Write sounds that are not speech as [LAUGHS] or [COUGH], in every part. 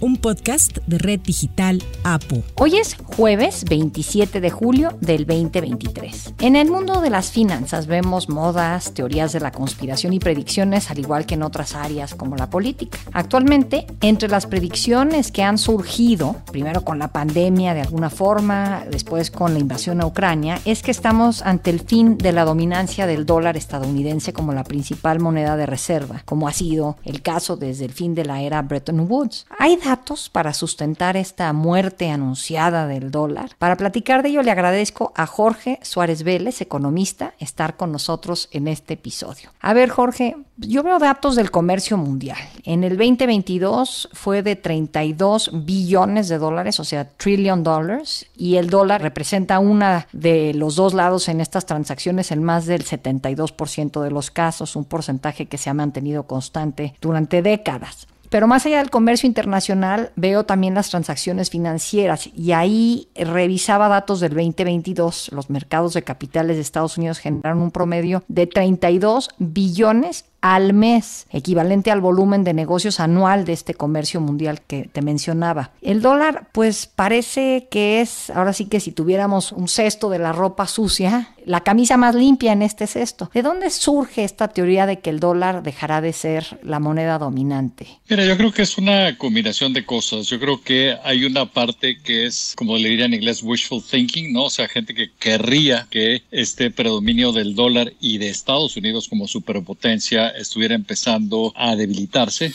un podcast de Red Digital APO. Hoy es jueves 27 de julio del 2023. En el mundo de las finanzas vemos modas, teorías de la conspiración y predicciones, al igual que en otras áreas como la política. Actualmente, entre las predicciones que han surgido, primero con la pandemia de alguna forma, después con la invasión a Ucrania, es que estamos ante el fin de la dominancia del dólar estadounidense como la principal moneda de reserva, como ha sido el caso desde el fin de la era Bretton Woods. Hay datos para sustentar esta muerte anunciada del dólar. Para platicar de ello le agradezco a Jorge Suárez Vélez, economista, estar con nosotros en este episodio. A ver, Jorge, yo veo datos del comercio mundial. En el 2022 fue de 32 billones de dólares, o sea, trillion dollars, y el dólar representa una de los dos lados en estas transacciones en más del 72% de los casos, un porcentaje que se ha mantenido constante durante décadas. Pero más allá del comercio internacional, veo también las transacciones financieras y ahí revisaba datos del 2022. Los mercados de capitales de Estados Unidos generaron un promedio de 32 billones al mes, equivalente al volumen de negocios anual de este comercio mundial que te mencionaba. El dólar, pues parece que es, ahora sí que si tuviéramos un cesto de la ropa sucia, la camisa más limpia en este cesto. ¿De dónde surge esta teoría de que el dólar dejará de ser la moneda dominante? Mira, yo creo que es una combinación de cosas. Yo creo que hay una parte que es, como le diría en inglés, wishful thinking, ¿no? O sea, gente que querría que este predominio del dólar y de Estados Unidos como superpotencia estuviera empezando a debilitarse.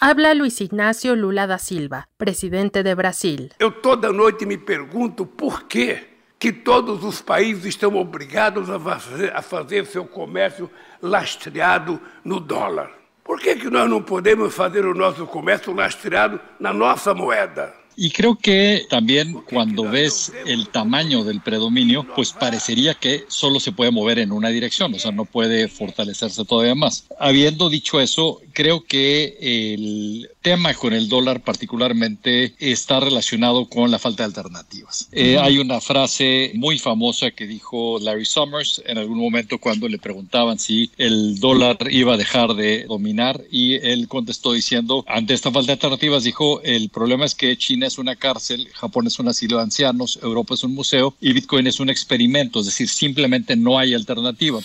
Habla Luis Ignacio Lula da Silva, presidente de Brasil. Eu toda noite me pergunto por quê que todos os países estão obrigados a fazer, a fazer seu comércio lastreado no dólar. Por que, que nós não podemos fazer o nosso comércio lastreado na nossa moeda? Y creo que también cuando ves el tamaño del predominio, pues parecería que solo se puede mover en una dirección, o sea, no puede fortalecerse todavía más. Habiendo dicho eso, creo que el tema con el dólar particularmente está relacionado con la falta de alternativas. Eh, hay una frase muy famosa que dijo Larry Summers en algún momento cuando le preguntaban si el dólar iba a dejar de dominar y él contestó diciendo, ante esta falta de alternativas, dijo, el problema es que China es una cárcel, Japón es un asilo de ancianos, Europa es un museo y Bitcoin es un experimento, es decir, simplemente no hay alternativa.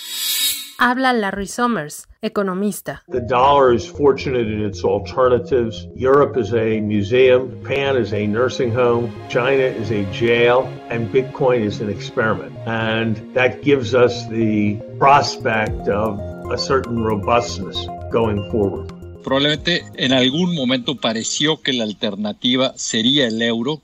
Habla Larry Summers, economista. The dollar is fortunate in its alternatives. Europe is a museum, Japan is a nursing home, China is a jail, and Bitcoin is an experiment. And that gives us the prospect of a certain robustness going forward. Probablemente en algún momento pareció que la alternativa sería el euro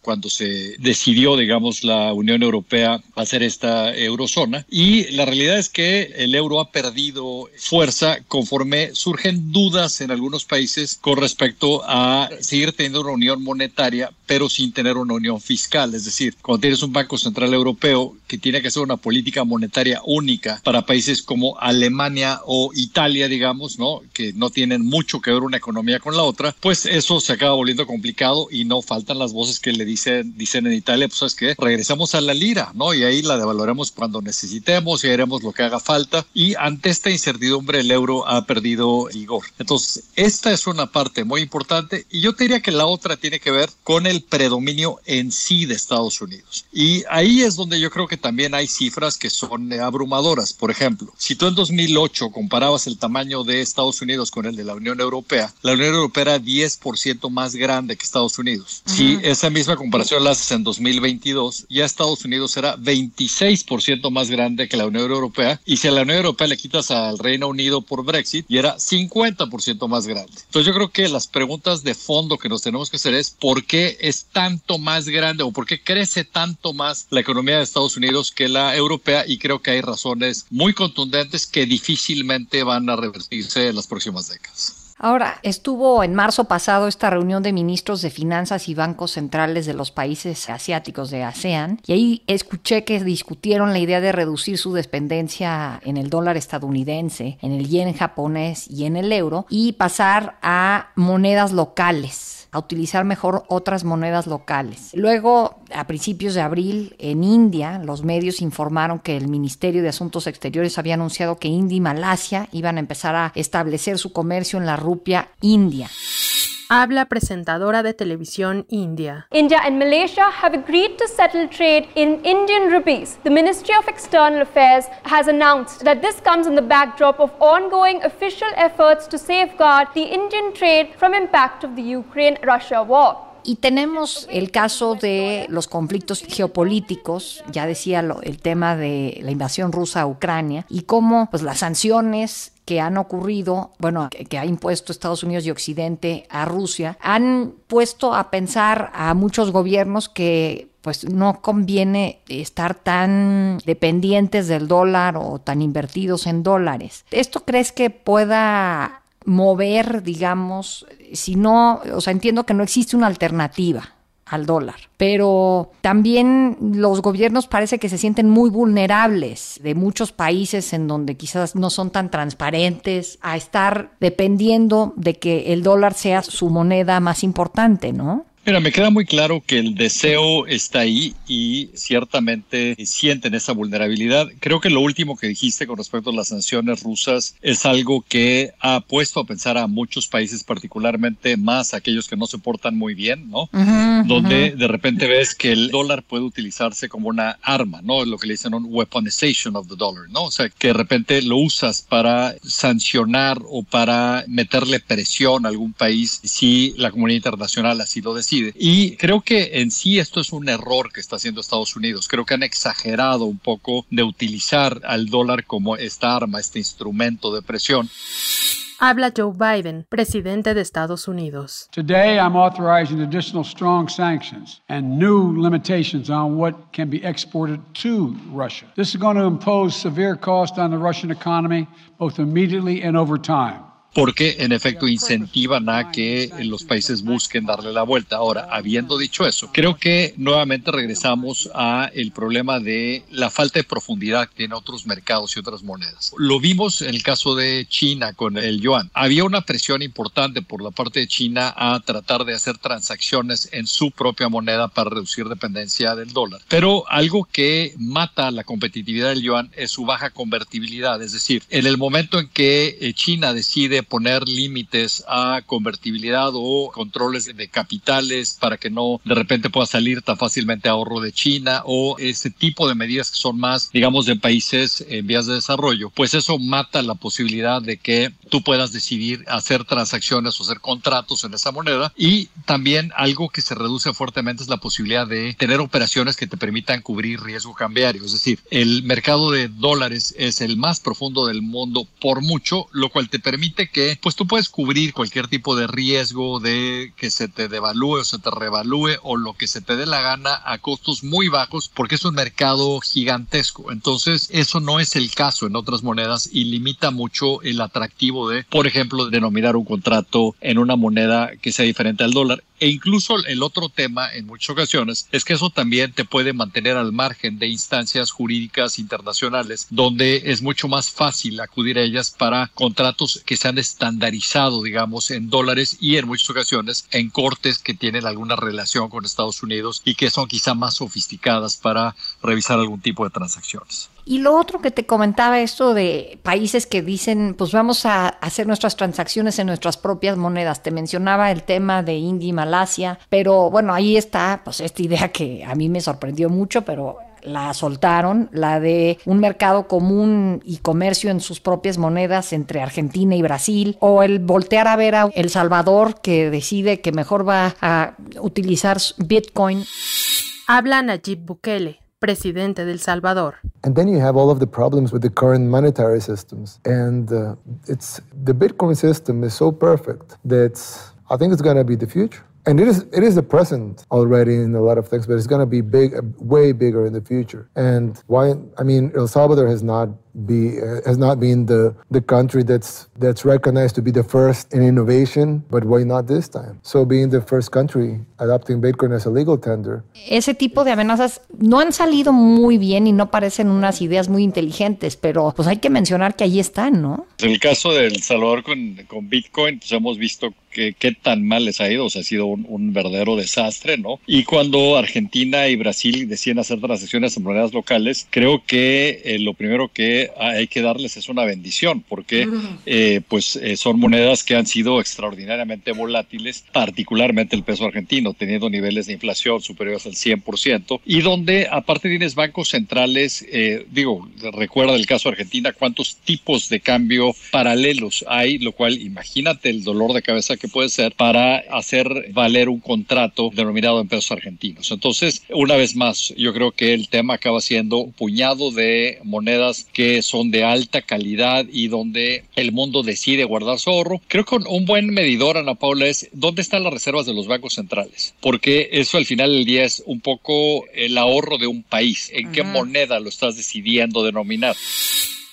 cuando se decidió, digamos, la Unión Europea hacer esta eurozona. Y la realidad es que el euro ha perdido fuerza conforme surgen dudas en algunos países con respecto a seguir teniendo una unión monetaria, pero sin tener una unión fiscal. Es decir, cuando tienes un Banco Central Europeo que tiene que hacer una política monetaria única para países como Alemania o Italia, digamos, ¿no? Que no tienen mucho que ver una economía con la otra, pues eso se acaba volviendo complicado y no faltan las voces que le dicen, dicen en Italia, pues es que regresamos a la lira, ¿no? Y ahí la devaluaremos cuando necesitemos y haremos lo que haga falta. Y ante esta incertidumbre el euro ha perdido vigor. Entonces, esta es una parte muy importante y yo te diría que la otra tiene que ver con el predominio en sí de Estados Unidos. Y ahí es donde yo creo que también hay cifras que son abrumadoras. Por ejemplo, si tú en 2008 comparabas el tamaño de Estados Unidos con el de la Unión Europea, la Unión Europea era 10% más grande que Estados Unidos. Si esa misma comparación la haces en 2022, ya Estados Unidos era 26% más grande que la Unión Europea y si a la Unión Europea le quitas al Reino Unido por Brexit, y era 50% más grande. Entonces yo creo que las preguntas de fondo que nos tenemos que hacer es ¿por qué es tanto más grande o por qué crece tanto más la economía de Estados Unidos que la europea? Y creo que hay razones muy contundentes que difícilmente van a revertirse en las próximas décadas. Ahora, estuvo en marzo pasado esta reunión de ministros de finanzas y bancos centrales de los países asiáticos de ASEAN y ahí escuché que discutieron la idea de reducir su dependencia en el dólar estadounidense, en el yen japonés y en el euro y pasar a monedas locales a utilizar mejor otras monedas locales. Luego, a principios de abril, en India, los medios informaron que el Ministerio de Asuntos Exteriores había anunciado que India y Malasia iban a empezar a establecer su comercio en la rupia india. Habla presentadora de televisión india. India and Malaysia have agreed to settle trade in Indian rupees. The Ministry of External Affairs has announced that this comes in the backdrop of ongoing official efforts to safeguard the Indian trade from impact of the Ukraine-Russia war. Y tenemos el caso de los conflictos geopolíticos, ya decía el tema de la invasión rusa a Ucrania, y cómo pues, las sanciones que han ocurrido, bueno, que, ha impuesto Estados Unidos y Occidente a Rusia, han puesto a pensar a muchos gobiernos que pues no conviene estar tan dependientes del dólar o tan invertidos en dólares. ¿Esto crees que pueda mover, digamos, si no, o sea, entiendo que no existe una alternativa al dólar. Pero también los gobiernos parece que se sienten muy vulnerables de muchos países en donde quizás no son tan transparentes a estar dependiendo de que el dólar sea su moneda más importante, ¿no? Mira, me queda muy claro que el deseo está ahí y ciertamente sienten esa vulnerabilidad. Creo que lo último que dijiste con respecto a las sanciones rusas es algo que ha puesto a pensar a muchos países, particularmente más aquellos que no se portan muy bien, ¿no? Donde de repente ves que el dólar puede utilizarse como una arma, ¿no? Lo que le dicen un weaponization of the dollar, ¿no? O sea, que de repente lo usas para sancionar o para meterle presión a algún país si la comunidad internacional así lo decide. Y creo que en sí esto es un error que está haciendo Estados Unidos. Creo que han exagerado un poco de utilizar al dólar como esta arma, este instrumento de presión. Habla Joe Biden, presidente de Estados Unidos. Today I'm authorizing additional strong sanctions and new limitations on what can be exported to Russia. This is going to impose severe cost on the Russian economy both immediately and over time porque en efecto incentivan a que los países busquen darle la vuelta. Ahora, habiendo dicho eso, creo que nuevamente regresamos a el problema de la falta de profundidad que tienen otros mercados y otras monedas. Lo vimos en el caso de China con el yuan. Había una presión importante por la parte de China a tratar de hacer transacciones en su propia moneda para reducir dependencia del dólar. Pero algo que mata la competitividad del yuan es su baja convertibilidad, es decir, en el momento en que eh, China decide poner límites a convertibilidad o controles de capitales para que no de repente pueda salir tan fácilmente ahorro de China o ese tipo de medidas que son más, digamos, de países en vías de desarrollo, pues eso mata la posibilidad de que tú puedas decidir hacer transacciones o hacer contratos en esa moneda. Y también algo que se reduce fuertemente es la posibilidad de tener operaciones que te permitan cubrir riesgo cambiario, es decir, el mercado de dólares es el más profundo del mundo por mucho, lo cual te permite que pues tú puedes cubrir cualquier tipo de riesgo de que se te devalúe o se te revalúe o lo que se te dé la gana a costos muy bajos porque es un mercado gigantesco. Entonces, eso no es el caso en otras monedas y limita mucho el atractivo de, por ejemplo, denominar un contrato en una moneda que sea diferente al dólar. E incluso el otro tema en muchas ocasiones es que eso también te puede mantener al margen de instancias jurídicas internacionales donde es mucho más fácil acudir a ellas para contratos que sean estandarizado, digamos, en dólares y en muchas ocasiones en cortes que tienen alguna relación con Estados Unidos y que son quizá más sofisticadas para revisar algún tipo de transacciones. Y lo otro que te comentaba, esto de países que dicen, pues vamos a hacer nuestras transacciones en nuestras propias monedas. Te mencionaba el tema de India y Malasia, pero bueno, ahí está, pues esta idea que a mí me sorprendió mucho, pero la soltaron, la de un mercado común y comercio en sus propias monedas entre Argentina y Brasil, o el voltear a ver a El Salvador que decide que mejor va a utilizar Bitcoin. Habla Nayib Bukele, presidente del Salvador. And then you have all of the problems with the current monetary systems. And uh, it's the Bitcoin system is so perfect that I think it's going to be the future. and it is it is a present already in a lot of things, but it's going to be big, way bigger in the future. And why? I mean, El Salvador has not be has not been the the country that's that's recognized to be the first in innovation, but why not this time? So being the first country adopting Bitcoin as a legal tender. Ese tipo de amenazas no han salido muy bien y no parecen unas ideas muy inteligentes, pero pues hay que mencionar que ahí están, ¿no? En el caso de El Salvador con, con Bitcoin, pues hemos visto que, qué tan mal les ha ido, o sea, ha sido un, un, verdadero desastre, ¿no? Y cuando Argentina y Brasil deciden hacer transacciones en monedas locales, creo que eh, lo primero que hay que darles es una bendición, porque eh, pues eh, son monedas que han sido extraordinariamente volátiles, particularmente el peso argentino, teniendo niveles de inflación superiores al 100%, y donde aparte tienes bancos centrales, eh, digo, recuerda el caso de Argentina, cuántos tipos de cambio paralelos hay, lo cual imagínate el dolor de cabeza que puede ser para hacer valer un contrato denominado en pesos argentinos. Entonces, una vez más, yo creo que el tema acaba siendo un puñado de monedas que son de alta calidad y donde el mundo decide guardar su ahorro. Creo que un buen medidor, Ana Paula, es dónde están las reservas de los bancos centrales, porque eso al final del día es un poco el ahorro de un país, en qué moneda lo estás decidiendo denominar.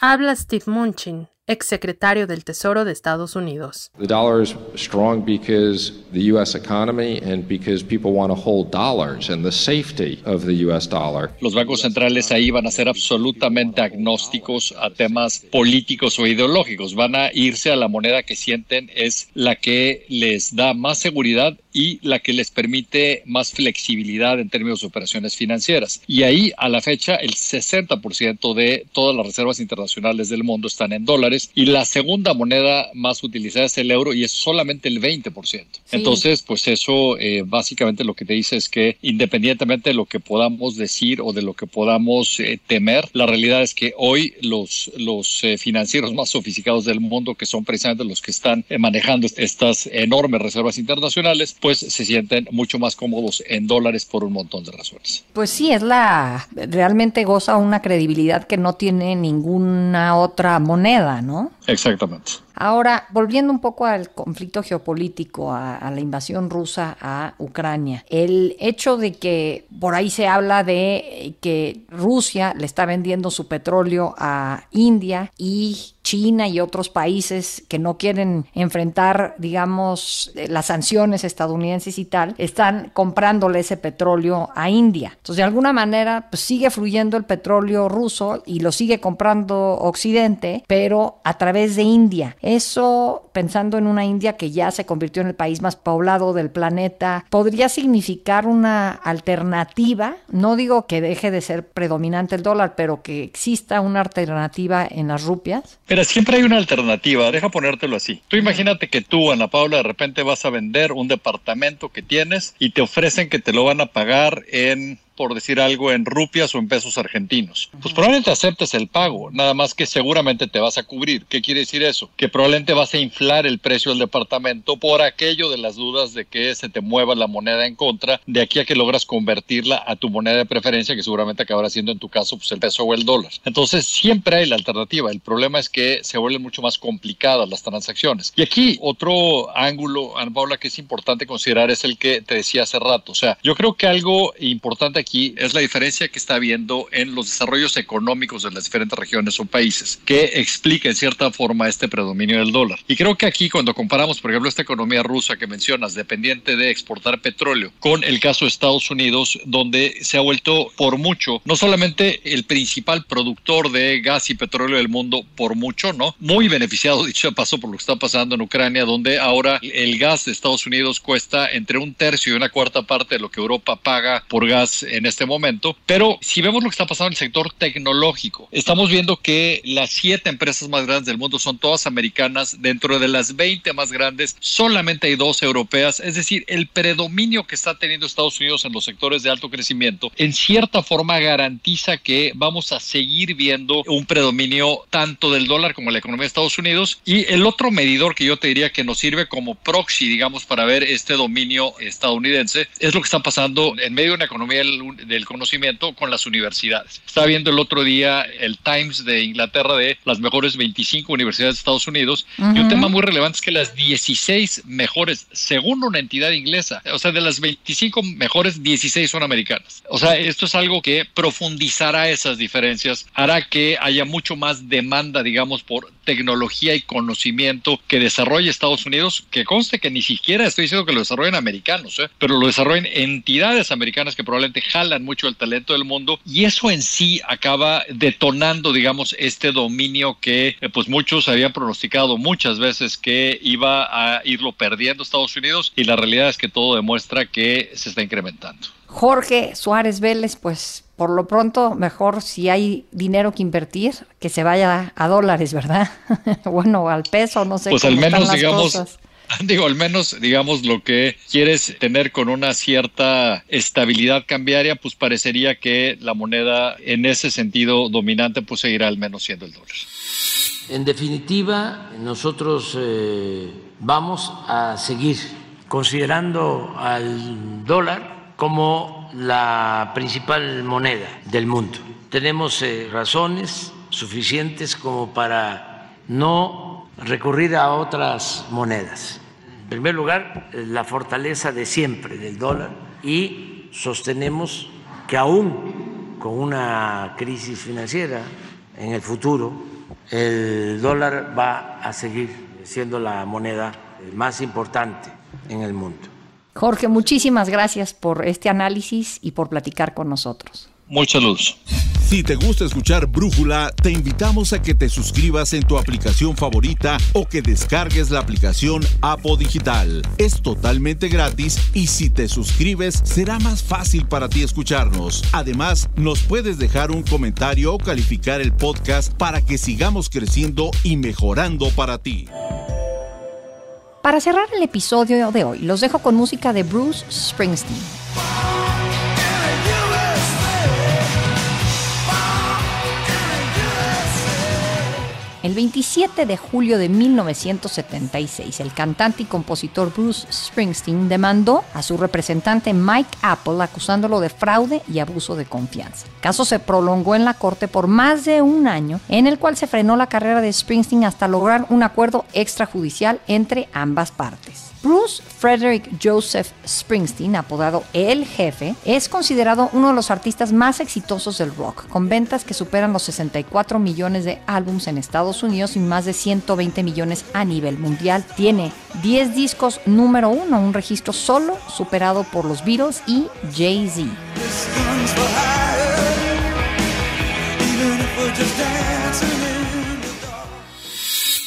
Habla Steve Munchin, exsecretario del Tesoro de Estados Unidos. The dollar is strong because the US economy and because people want to hold dollars and the safety of the US dollar. Los bancos centrales ahí van a ser absolutamente agnósticos a temas políticos o ideológicos, van a irse a la moneda que sienten es la que les da más seguridad y la que les permite más flexibilidad en términos de operaciones financieras. Y ahí, a la fecha, el 60% de todas las reservas internacionales del mundo están en dólares y la segunda moneda más utilizada es el euro y es solamente el 20%. Sí. Entonces, pues eso eh, básicamente lo que te dice es que independientemente de lo que podamos decir o de lo que podamos eh, temer, la realidad es que hoy los, los eh, financieros más sofisticados del mundo, que son precisamente los que están manejando estas enormes reservas internacionales, pues se sienten mucho más cómodos en dólares por un montón de razones. Pues sí, es la realmente goza una credibilidad que no tiene ninguna otra moneda, ¿no? Exactamente. Ahora, volviendo un poco al conflicto geopolítico, a, la invasión rusa a Ucrania, el hecho de que por ahí se habla de que Rusia le está vendiendo su petróleo a India y China y otros países que no quieren enfrentar, digamos, las sanciones estadounidenses y tal, están comprándole ese petróleo a India. Entonces, de alguna manera, pues, sigue fluyendo el petróleo ruso y lo sigue comprando Occidente, pero a través de India. Eso, pensando en una India que ya se convirtió en el país más poblado del planeta, podría significar una alternativa. No digo que deje de ser predominante el dólar, pero que exista una alternativa en las rupias. Pero siempre hay una alternativa, deja ponértelo así. Tú imagínate que tú, Ana Paula, de repente vas a vender un departamento que tienes y te ofrecen que te lo van a pagar en por decir algo, en rupias o en pesos argentinos. Pues probablemente aceptes el pago, nada más que seguramente te vas a cubrir. ¿Qué quiere decir eso? Que probablemente vas a inflar el precio del departamento por aquello de las dudas de que se te mueva la moneda en contra, de aquí a que logras convertirla a tu moneda de preferencia, que seguramente acabará siendo en tu caso pues el peso o el dólar. Entonces siempre hay la alternativa. El problema es que se vuelven mucho más complicadas las transacciones. Y aquí otro ángulo, Ana Paula, que es importante considerar es el que te decía hace rato. O sea, yo creo que algo importante aquí es la diferencia que está habiendo en los desarrollos económicos de las diferentes regiones o países, que explica en cierta forma este predominio del dólar. Y creo que aquí cuando comparamos, por ejemplo, esta economía rusa que mencionas, dependiente de exportar petróleo, con el caso de Estados Unidos, donde se ha vuelto por mucho, no solamente el principal productor de gas y petróleo del mundo, por mucho, ¿no? Muy beneficiado, [LAUGHS] dicho de paso, por lo que está pasando en Ucrania, donde ahora el gas de Estados Unidos cuesta entre un tercio y una cuarta parte de lo que Europa paga por gas en este momento. Pero si vemos lo que está pasando en el sector tecnológico, estamos viendo que las siete empresas más grandes del mundo son todas americanas. Dentro de las 20 más grandes, solamente hay dos europeas. Es decir, el predominio que está teniendo Estados Unidos en los sectores de alto crecimiento, en cierta forma garantiza que vamos a seguir viendo un predominio tanto del dólar como la economía de Estados Unidos. Y el otro medidor que yo te diría que nos sirve como proxy, digamos, para ver este dominio estadounidense, es lo que está pasando en medio de una economía del conocimiento con las universidades. Estaba viendo el otro día el Times de Inglaterra de las mejores 25 universidades de Estados Unidos y un tema muy relevante es que las 16 mejores, según una entidad inglesa, o sea, de las 25 mejores, 16 son americanas. O sea, esto es algo que profundizará esas diferencias, hará que haya mucho más demanda, digamos, por tecnología y conocimiento que desarrolle Estados Unidos, que conste que ni siquiera estoy diciendo que lo desarrollen americanos, ¿eh? pero lo desarrollen entidades americanas que probablemente jalan mucho el talento del mundo y eso en sí acaba detonando, digamos, este dominio que eh, pues muchos habían pronosticado muchas veces que iba a irlo perdiendo Estados Unidos y la realidad es que todo demuestra que se está incrementando. Jorge Suárez Vélez, pues por lo pronto, mejor si hay dinero que invertir, que se vaya a dólares, ¿verdad? [LAUGHS] bueno, al peso, no sé. Pues al menos, digamos, [LAUGHS] Digo, al menos, digamos, lo que quieres tener con una cierta estabilidad cambiaria, pues parecería que la moneda en ese sentido dominante, pues seguirá al menos siendo el dólar. En definitiva, nosotros eh, vamos a seguir considerando al dólar como la principal moneda del mundo. Tenemos eh, razones suficientes como para no recurrir a otras monedas. En primer lugar, la fortaleza de siempre del dólar y sostenemos que aún con una crisis financiera en el futuro, el dólar va a seguir siendo la moneda más importante en el mundo. Jorge, muchísimas gracias por este análisis y por platicar con nosotros. Mucha luz. Si te gusta escuchar Brújula, te invitamos a que te suscribas en tu aplicación favorita o que descargues la aplicación Apo Digital. Es totalmente gratis y si te suscribes será más fácil para ti escucharnos. Además, nos puedes dejar un comentario o calificar el podcast para que sigamos creciendo y mejorando para ti. Para cerrar el episodio de hoy, los dejo con música de Bruce Springsteen. El 27 de julio de 1976, el cantante y compositor Bruce Springsteen demandó a su representante Mike Apple acusándolo de fraude y abuso de confianza. El caso se prolongó en la corte por más de un año, en el cual se frenó la carrera de Springsteen hasta lograr un acuerdo extrajudicial entre ambas partes. Bruce Frederick Joseph Springsteen, apodado El Jefe, es considerado uno de los artistas más exitosos del rock, con ventas que superan los 64 millones de álbumes en Estados Unidos y más de 120 millones a nivel mundial. Tiene 10 discos número uno, un registro solo superado por los Beatles y Jay-Z.